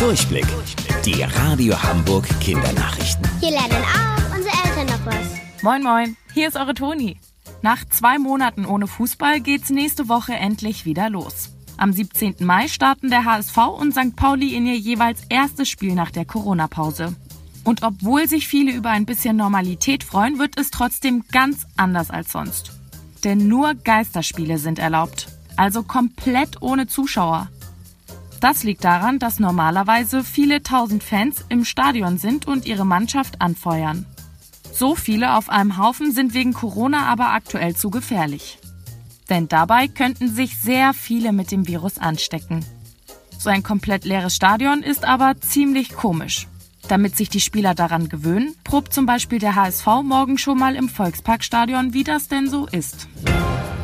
Durchblick. Die Radio Hamburg Kindernachrichten. Hier lernen auch unsere Eltern noch was. Moin, moin. Hier ist eure Toni. Nach zwei Monaten ohne Fußball geht's nächste Woche endlich wieder los. Am 17. Mai starten der HSV und St. Pauli in ihr jeweils erstes Spiel nach der Corona-Pause. Und obwohl sich viele über ein bisschen Normalität freuen, wird es trotzdem ganz anders als sonst. Denn nur Geisterspiele sind erlaubt. Also komplett ohne Zuschauer. Das liegt daran, dass normalerweise viele tausend Fans im Stadion sind und ihre Mannschaft anfeuern. So viele auf einem Haufen sind wegen Corona aber aktuell zu gefährlich. Denn dabei könnten sich sehr viele mit dem Virus anstecken. So ein komplett leeres Stadion ist aber ziemlich komisch. Damit sich die Spieler daran gewöhnen, probt zum Beispiel der HSV morgen schon mal im Volksparkstadion, wie das denn so ist.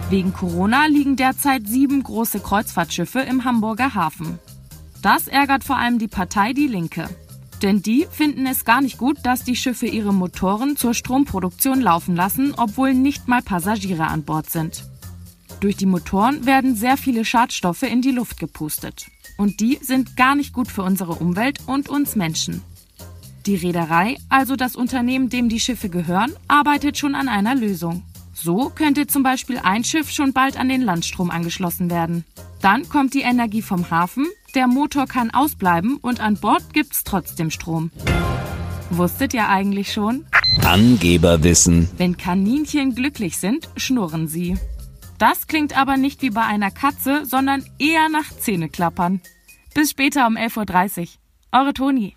Wegen Corona liegen derzeit sieben große Kreuzfahrtschiffe im Hamburger Hafen. Das ärgert vor allem die Partei Die Linke. Denn die finden es gar nicht gut, dass die Schiffe ihre Motoren zur Stromproduktion laufen lassen, obwohl nicht mal Passagiere an Bord sind. Durch die Motoren werden sehr viele Schadstoffe in die Luft gepustet. Und die sind gar nicht gut für unsere Umwelt und uns Menschen. Die Reederei, also das Unternehmen, dem die Schiffe gehören, arbeitet schon an einer Lösung. So könnte zum Beispiel ein Schiff schon bald an den Landstrom angeschlossen werden. Dann kommt die Energie vom Hafen, der Motor kann ausbleiben und an Bord gibt's trotzdem Strom. Wusstet ihr eigentlich schon? Angeberwissen. Wenn Kaninchen glücklich sind, schnurren sie. Das klingt aber nicht wie bei einer Katze, sondern eher nach Zähneklappern. Bis später um 11.30 Uhr. Eure Toni.